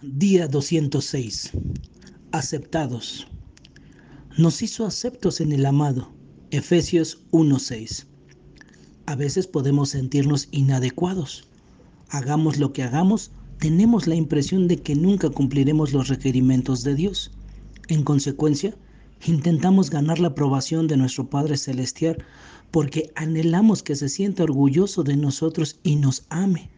Día 206. Aceptados. Nos hizo aceptos en el amado. Efesios 1:6. A veces podemos sentirnos inadecuados. Hagamos lo que hagamos, tenemos la impresión de que nunca cumpliremos los requerimientos de Dios. En consecuencia, intentamos ganar la aprobación de nuestro Padre Celestial porque anhelamos que se sienta orgulloso de nosotros y nos ame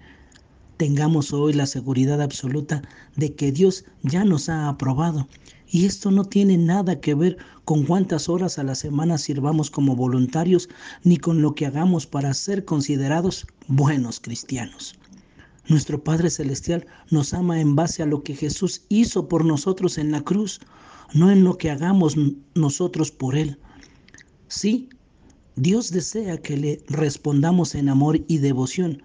tengamos hoy la seguridad absoluta de que Dios ya nos ha aprobado. Y esto no tiene nada que ver con cuántas horas a la semana sirvamos como voluntarios, ni con lo que hagamos para ser considerados buenos cristianos. Nuestro Padre Celestial nos ama en base a lo que Jesús hizo por nosotros en la cruz, no en lo que hagamos nosotros por Él. Sí, Dios desea que le respondamos en amor y devoción,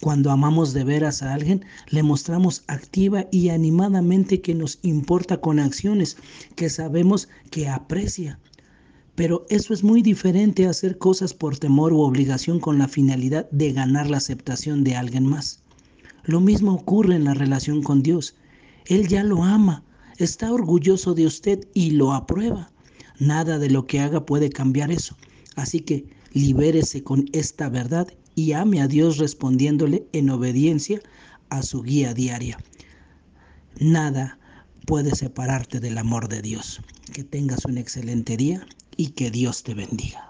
cuando amamos de veras a alguien, le mostramos activa y animadamente que nos importa con acciones que sabemos que aprecia. Pero eso es muy diferente a hacer cosas por temor u obligación con la finalidad de ganar la aceptación de alguien más. Lo mismo ocurre en la relación con Dios. Él ya lo ama, está orgulloso de usted y lo aprueba. Nada de lo que haga puede cambiar eso. Así que libérese con esta verdad y ame a Dios respondiéndole en obediencia a su guía diaria. Nada puede separarte del amor de Dios. Que tengas un excelente día y que Dios te bendiga.